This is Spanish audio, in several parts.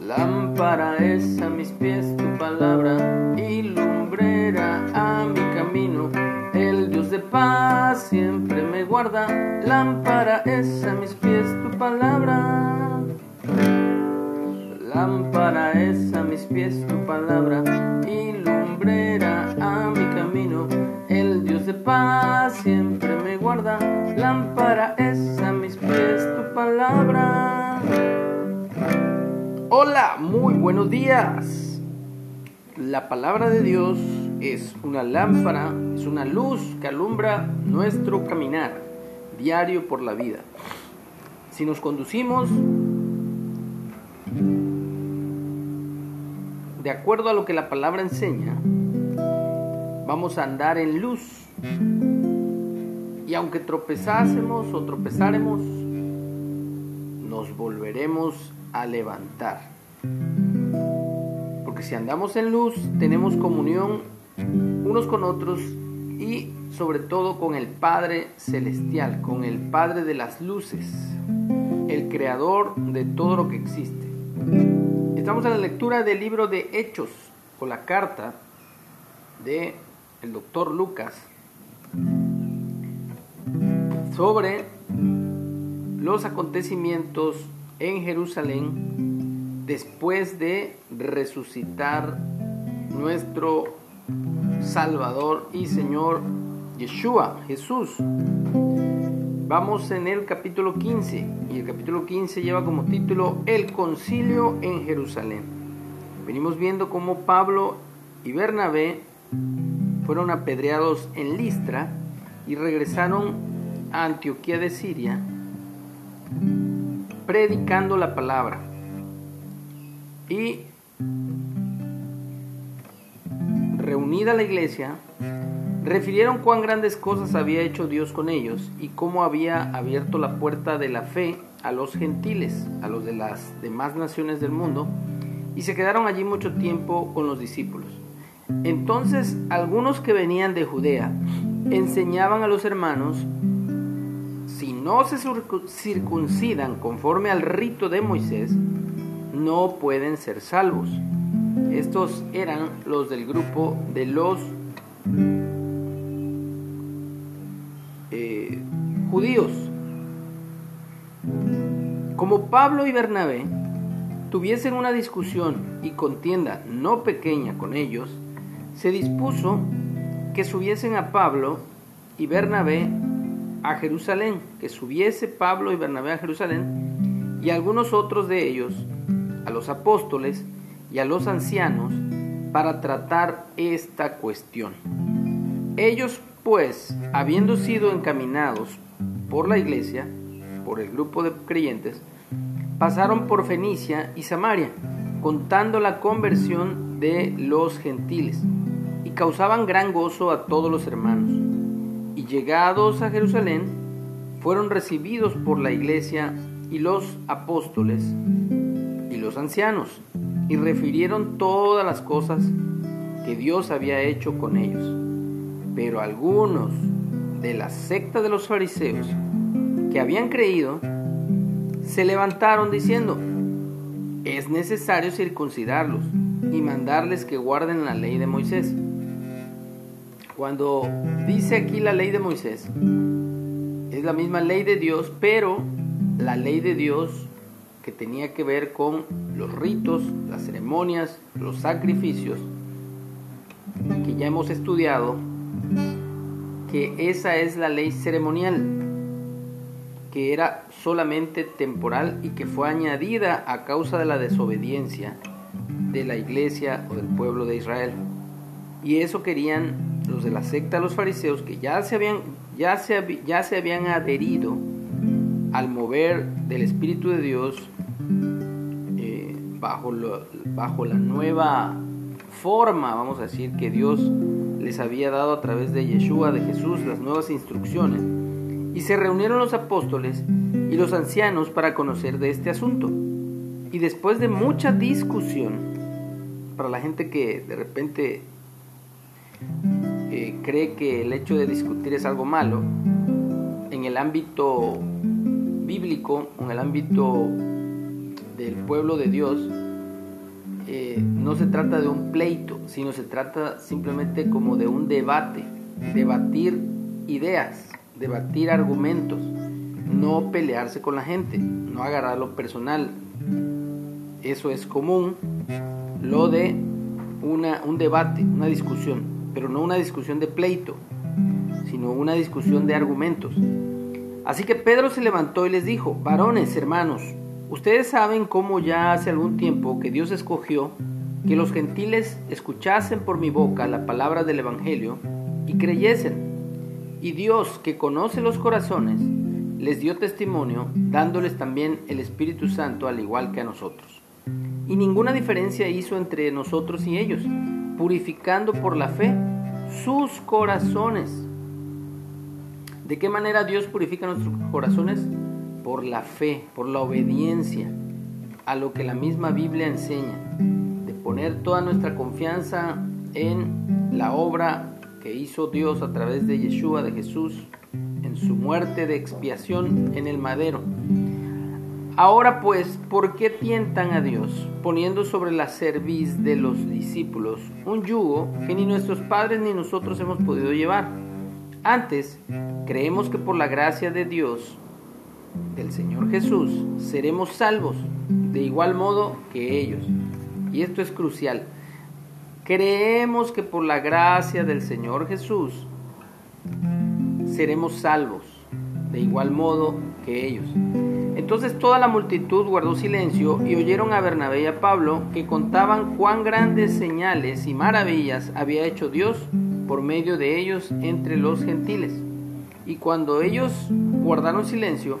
Lámpara es a mis pies tu palabra y lumbrera a mi camino. El Dios de paz siempre me guarda. Lámpara es a mis pies tu palabra. Lámpara es a mis pies tu palabra y lumbrera a mi camino. El Dios de paz siempre me guarda. Lámpara es Muy buenos días. La palabra de Dios es una lámpara, es una luz que alumbra nuestro caminar diario por la vida. Si nos conducimos de acuerdo a lo que la palabra enseña, vamos a andar en luz. Y aunque tropezásemos o tropezáremos, nos volveremos a levantar. Porque si andamos en luz, tenemos comunión unos con otros y sobre todo con el Padre Celestial, con el Padre de las luces, el creador de todo lo que existe. Estamos en la lectura del libro de Hechos, o la carta de el doctor Lucas sobre los acontecimientos en Jerusalén después de resucitar nuestro Salvador y Señor Yeshua, Jesús. Vamos en el capítulo 15 y el capítulo 15 lleva como título El concilio en Jerusalén. Venimos viendo cómo Pablo y Bernabé fueron apedreados en Listra y regresaron a Antioquía de Siria predicando la palabra. Y reunida la iglesia, refirieron cuán grandes cosas había hecho Dios con ellos y cómo había abierto la puerta de la fe a los gentiles, a los de las demás naciones del mundo, y se quedaron allí mucho tiempo con los discípulos. Entonces algunos que venían de Judea enseñaban a los hermanos si no se circuncidan conforme al rito de Moisés, no pueden ser salvos. Estos eran los del grupo de los eh, judíos. Como Pablo y Bernabé tuviesen una discusión y contienda no pequeña con ellos, se dispuso que subiesen a Pablo y Bernabé a Jerusalén, que subiese Pablo y Bernabé a Jerusalén, y algunos otros de ellos, los apóstoles y a los ancianos, para tratar esta cuestión. Ellos, pues, habiendo sido encaminados por la iglesia, por el grupo de creyentes, pasaron por Fenicia y Samaria, contando la conversión de los gentiles, y causaban gran gozo a todos los hermanos y llegados a Jerusalén, fueron recibidos por la iglesia y los apóstoles los ancianos, y refirieron todas las cosas que Dios había hecho con ellos. Pero algunos de la secta de los fariseos que habían creído, se levantaron diciendo, es necesario circuncidarlos y mandarles que guarden la ley de Moisés. Cuando dice aquí la ley de Moisés, es la misma ley de Dios, pero la ley de Dios que tenía que ver con los ritos, las ceremonias, los sacrificios, que ya hemos estudiado, que esa es la ley ceremonial, que era solamente temporal y que fue añadida a causa de la desobediencia de la iglesia o del pueblo de Israel. Y eso querían los de la secta los fariseos que ya se habían, ya se, ya se habían adherido al mover del Espíritu de Dios eh, bajo, bajo la nueva forma, vamos a decir, que Dios les había dado a través de Yeshua, de Jesús, las nuevas instrucciones. Y se reunieron los apóstoles y los ancianos para conocer de este asunto. Y después de mucha discusión, para la gente que de repente cree que el hecho de discutir es algo malo, en el ámbito bíblico, en el ámbito del pueblo de Dios, eh, no se trata de un pleito, sino se trata simplemente como de un debate, debatir ideas, debatir argumentos, no pelearse con la gente, no agarrarlo personal. Eso es común, lo de una, un debate, una discusión, pero no una discusión de pleito, sino una discusión de argumentos. Así que Pedro se levantó y les dijo, varones, hermanos, ustedes saben cómo ya hace algún tiempo que Dios escogió que los gentiles escuchasen por mi boca la palabra del Evangelio y creyesen. Y Dios, que conoce los corazones, les dio testimonio, dándoles también el Espíritu Santo al igual que a nosotros. Y ninguna diferencia hizo entre nosotros y ellos, purificando por la fe sus corazones. ¿De qué manera Dios purifica nuestros corazones? Por la fe, por la obediencia a lo que la misma Biblia enseña, de poner toda nuestra confianza en la obra que hizo Dios a través de Yeshua, de Jesús, en su muerte de expiación en el madero. Ahora pues, ¿por qué tientan a Dios poniendo sobre la cerviz de los discípulos un yugo que ni nuestros padres ni nosotros hemos podido llevar? Antes, creemos que por la gracia de Dios, del Señor Jesús, seremos salvos de igual modo que ellos. Y esto es crucial. Creemos que por la gracia del Señor Jesús seremos salvos de igual modo que ellos. Entonces toda la multitud guardó silencio y oyeron a Bernabé y a Pablo que contaban cuán grandes señales y maravillas había hecho Dios por medio de ellos entre los gentiles. Y cuando ellos guardaron silencio,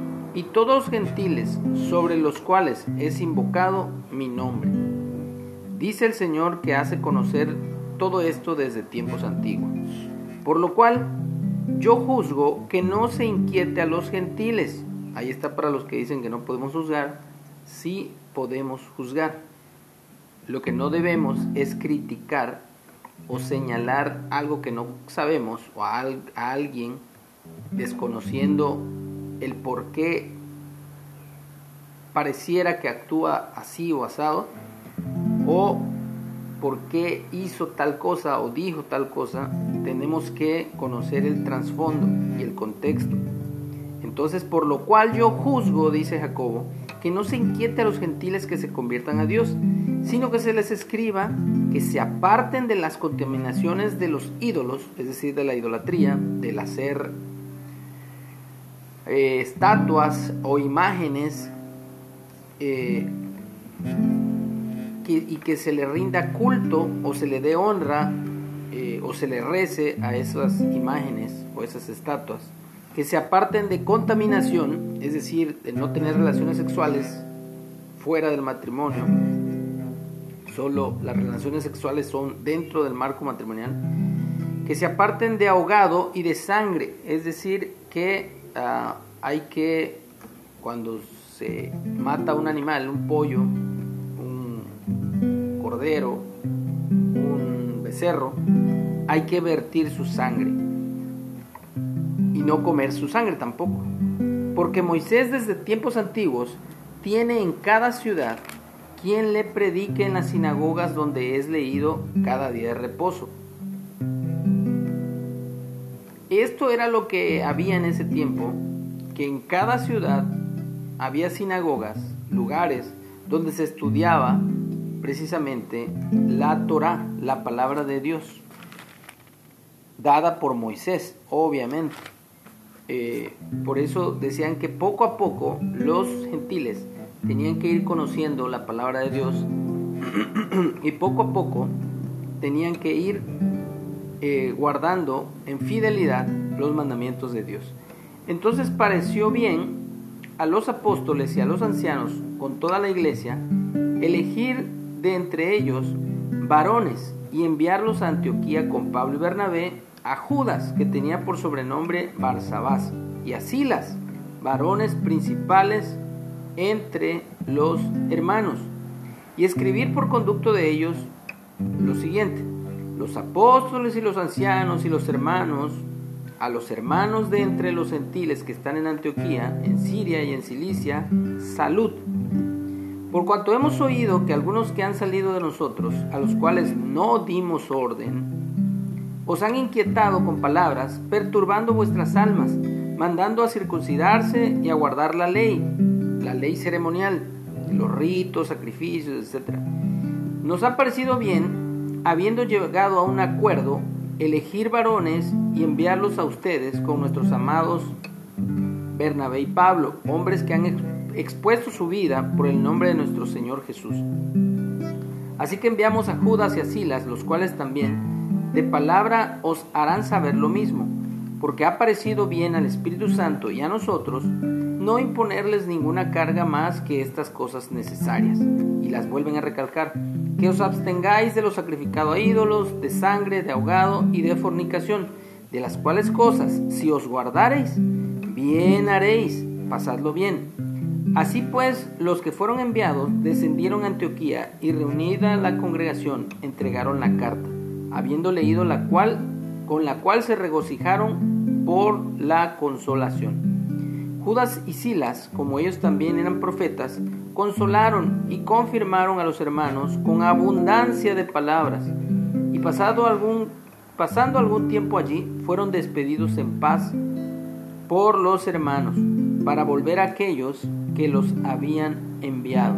y todos gentiles sobre los cuales es invocado mi nombre. Dice el Señor que hace conocer todo esto desde tiempos antiguos. Por lo cual, yo juzgo que no se inquiete a los gentiles. Ahí está para los que dicen que no podemos juzgar. Sí podemos juzgar. Lo que no debemos es criticar o señalar algo que no sabemos o a, alguien desconociendo el por qué pareciera que actúa así o asado o por qué hizo tal cosa o dijo tal cosa, tenemos que conocer el trasfondo y el contexto. Entonces, por lo cual yo juzgo, dice Jacobo, que no se inquiete a los gentiles que se conviertan a Dios, sino que se les escriba que se aparten de las contaminaciones de los ídolos, es decir, de la idolatría, del hacer eh, estatuas o imágenes eh, y que se le rinda culto o se le dé honra eh, o se le rece a esas imágenes o esas estatuas, que se aparten de contaminación, es decir, de no tener relaciones sexuales fuera del matrimonio, solo las relaciones sexuales son dentro del marco matrimonial, que se aparten de ahogado y de sangre, es decir, que ah, hay que, cuando se mata un animal, un pollo, un becerro, hay que vertir su sangre y no comer su sangre tampoco. Porque Moisés desde tiempos antiguos tiene en cada ciudad quien le predique en las sinagogas donde es leído cada día de reposo. Esto era lo que había en ese tiempo, que en cada ciudad había sinagogas, lugares donde se estudiaba precisamente la Torah, la palabra de Dios, dada por Moisés, obviamente. Eh, por eso decían que poco a poco los gentiles tenían que ir conociendo la palabra de Dios y poco a poco tenían que ir eh, guardando en fidelidad los mandamientos de Dios. Entonces pareció bien a los apóstoles y a los ancianos con toda la iglesia elegir de entre ellos varones y enviarlos a Antioquía con Pablo y Bernabé, a Judas, que tenía por sobrenombre Barsabás, y a Silas, varones principales entre los hermanos, y escribir por conducto de ellos lo siguiente, los apóstoles y los ancianos y los hermanos, a los hermanos de entre los gentiles que están en Antioquía, en Siria y en Cilicia, salud. Por cuanto hemos oído que algunos que han salido de nosotros, a los cuales no dimos orden, os han inquietado con palabras, perturbando vuestras almas, mandando a circuncidarse y a guardar la ley, la ley ceremonial, los ritos, sacrificios, etc. Nos ha parecido bien, habiendo llegado a un acuerdo, elegir varones y enviarlos a ustedes con nuestros amados Bernabé y Pablo, hombres que han expuesto su vida por el nombre de nuestro Señor Jesús. Así que enviamos a Judas y a Silas, los cuales también de palabra os harán saber lo mismo, porque ha parecido bien al Espíritu Santo y a nosotros no imponerles ninguna carga más que estas cosas necesarias. Y las vuelven a recalcar, que os abstengáis de lo sacrificado a ídolos, de sangre, de ahogado y de fornicación, de las cuales cosas, si os guardareis, bien haréis, pasadlo bien. Así pues, los que fueron enviados descendieron a Antioquía y reunida la congregación entregaron la carta, habiendo leído la cual, con la cual se regocijaron por la consolación. Judas y Silas, como ellos también eran profetas, consolaron y confirmaron a los hermanos con abundancia de palabras. Y pasado algún, pasando algún tiempo allí, fueron despedidos en paz por los hermanos, para volver a aquellos que los habían enviado.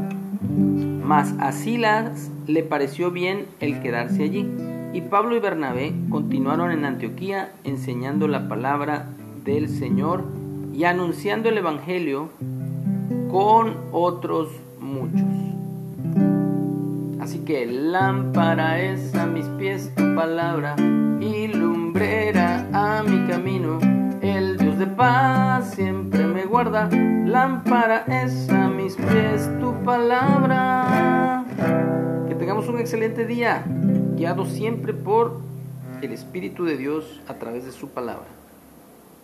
Mas a Silas le pareció bien el quedarse allí, y Pablo y Bernabé continuaron en Antioquía enseñando la palabra del Señor y anunciando el Evangelio con otros muchos. Así que lámpara es a mis pies tu palabra y lumbrera a mi camino. El Dios de paz siempre me guarda. Lámpara es a mis pies tu palabra. Que tengamos un excelente día, guiado siempre por el Espíritu de Dios a través de su palabra.